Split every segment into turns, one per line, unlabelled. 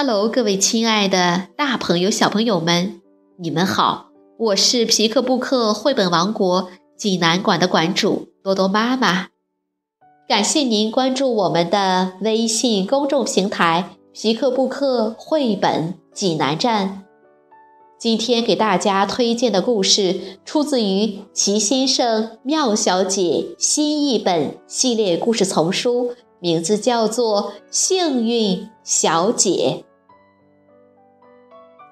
Hello，各位亲爱的大朋友、小朋友们，你们好！我是皮克布克绘本王国济南馆的馆主多多妈妈。感谢您关注我们的微信公众平台“皮克布克绘本济南站”。今天给大家推荐的故事出自于《齐先生、妙小姐》新译本系列故事丛书。名字叫做《幸运小姐》。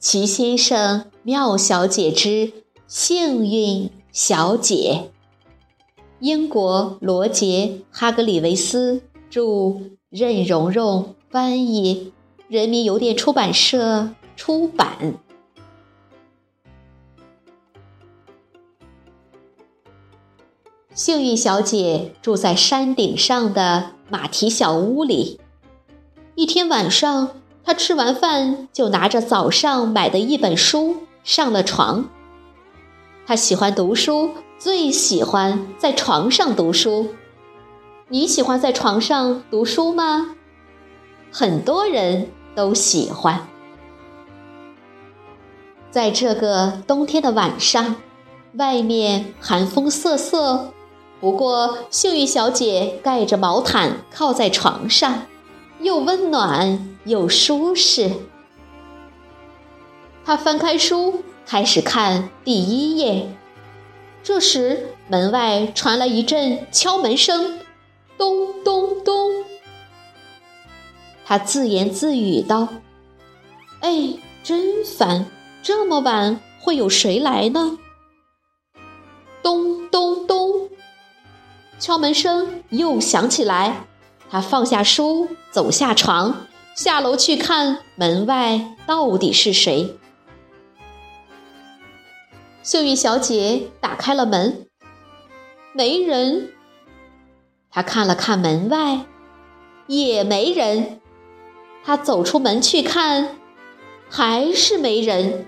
齐先生、妙小姐之幸运小姐，英国罗杰·哈格里维斯著，任蓉蓉翻译，人民邮电出版社出版。幸运小姐住在山顶上的马蹄小屋里。一天晚上。他吃完饭就拿着早上买的一本书上了床。他喜欢读书，最喜欢在床上读书。你喜欢在床上读书吗？很多人都喜欢。在这个冬天的晚上，外面寒风瑟瑟，不过幸运小姐盖着毛毯靠在床上。又温暖又舒适。他翻开书，开始看第一页。这时，门外传来一阵敲门声，咚咚咚。他自言自语道：“哎，真烦！这么晚会有谁来呢？”咚咚咚，敲门声又响起来。他放下书，走下床，下楼去看门外到底是谁。幸运小姐打开了门，没人。她看了看门外，也没人。她走出门去看，还是没人。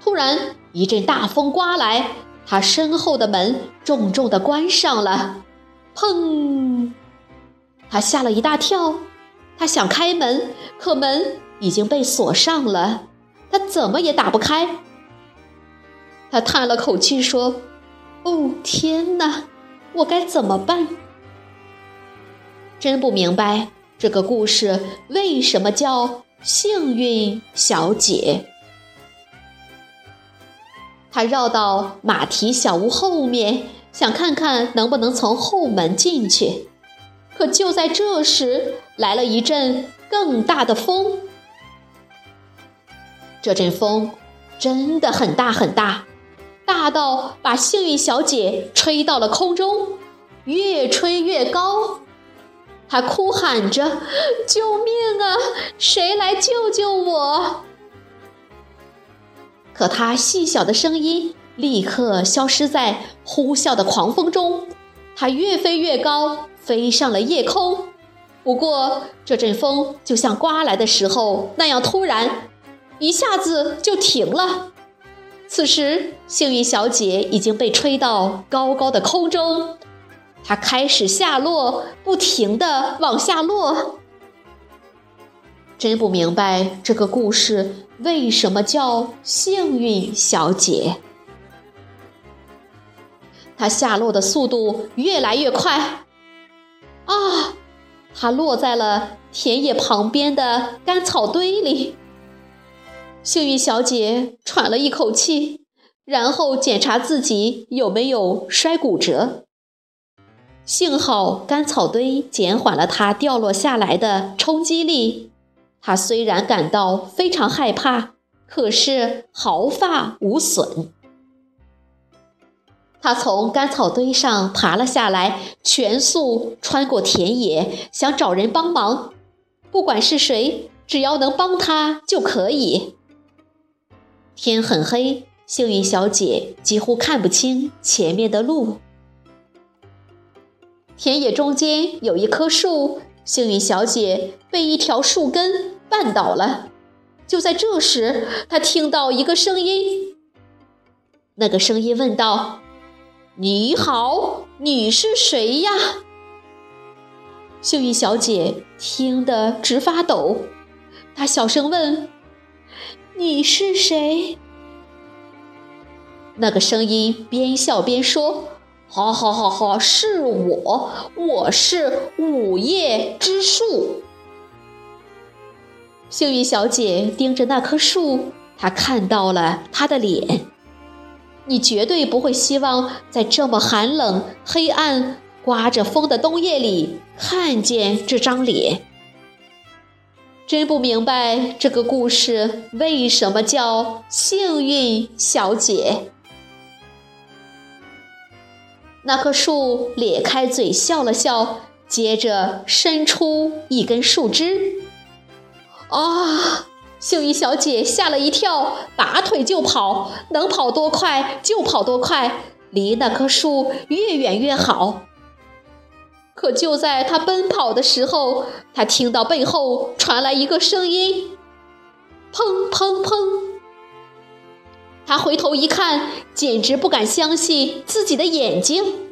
突然一阵大风刮来，她身后的门重重的关上了。砰！他吓了一大跳，他想开门，可门已经被锁上了，他怎么也打不开。他叹了口气说：“哦，天哪，我该怎么办？真不明白这个故事为什么叫幸运小姐。”他绕到马蹄小屋后面。想看看能不能从后门进去，可就在这时，来了一阵更大的风。这阵风真的很大很大，大到把幸运小姐吹到了空中，越吹越高。她哭喊着：“救命啊！谁来救救我？”可她细小的声音。立刻消失在呼啸的狂风中，它越飞越高，飞上了夜空。不过，这阵风就像刮来的时候那样突然，一下子就停了。此时，幸运小姐已经被吹到高高的空中，她开始下落，不停地往下落。真不明白这个故事为什么叫幸运小姐。它下落的速度越来越快，啊！它落在了田野旁边的干草堆里。幸运小姐喘了一口气，然后检查自己有没有摔骨折。幸好干草堆减缓了它掉落下来的冲击力。它虽然感到非常害怕，可是毫发无损。他从干草堆上爬了下来，全速穿过田野，想找人帮忙。不管是谁，只要能帮他就可以。天很黑，幸运小姐几乎看不清前面的路。田野中间有一棵树，幸运小姐被一条树根绊倒了。就在这时，她听到一个声音。那个声音问道：“你好，你是谁呀？”幸运小姐听得直发抖，她小声问：“你是谁？”那个声音边笑边说：“好好好好，是我，我是午夜之树。”幸运小姐盯着那棵树，她看到了他的脸。你绝对不会希望在这么寒冷、黑暗、刮着风的冬夜里看见这张脸。真不明白这个故事为什么叫幸运小姐。那棵树咧开嘴笑了笑，接着伸出一根树枝。啊！幸运小姐吓了一跳，拔腿就跑，能跑多快就跑多快，离那棵树越远越好。可就在她奔跑的时候，她听到背后传来一个声音：“砰砰砰！”她回头一看，简直不敢相信自己的眼睛。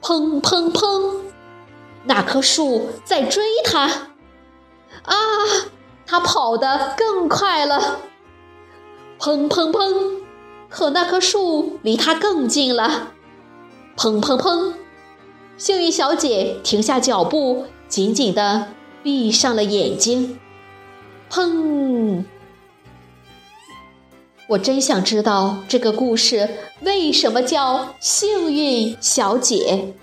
砰砰砰！那棵树在追她。啊！它跑得更快了，砰砰砰！可那棵树离它更近了，砰砰砰！幸运小姐停下脚步，紧紧地闭上了眼睛。砰！我真想知道这个故事为什么叫幸运小姐。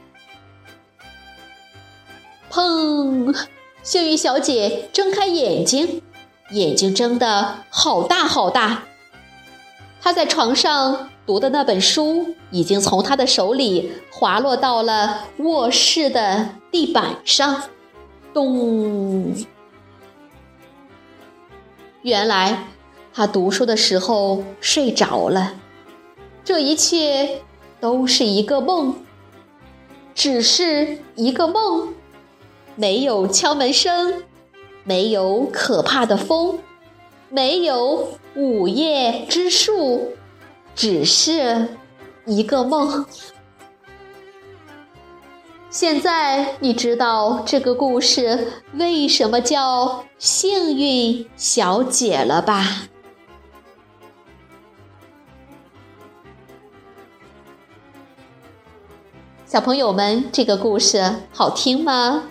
砰！幸运小姐睁开眼睛，眼睛睁得好大好大。她在床上读的那本书已经从她的手里滑落到了卧室的地板上，咚！原来她读书的时候睡着了，这一切都是一个梦，只是一个梦。没有敲门声，没有可怕的风，没有午夜之树，只是一个梦。现在你知道这个故事为什么叫幸运小姐了吧？小朋友们，这个故事好听吗？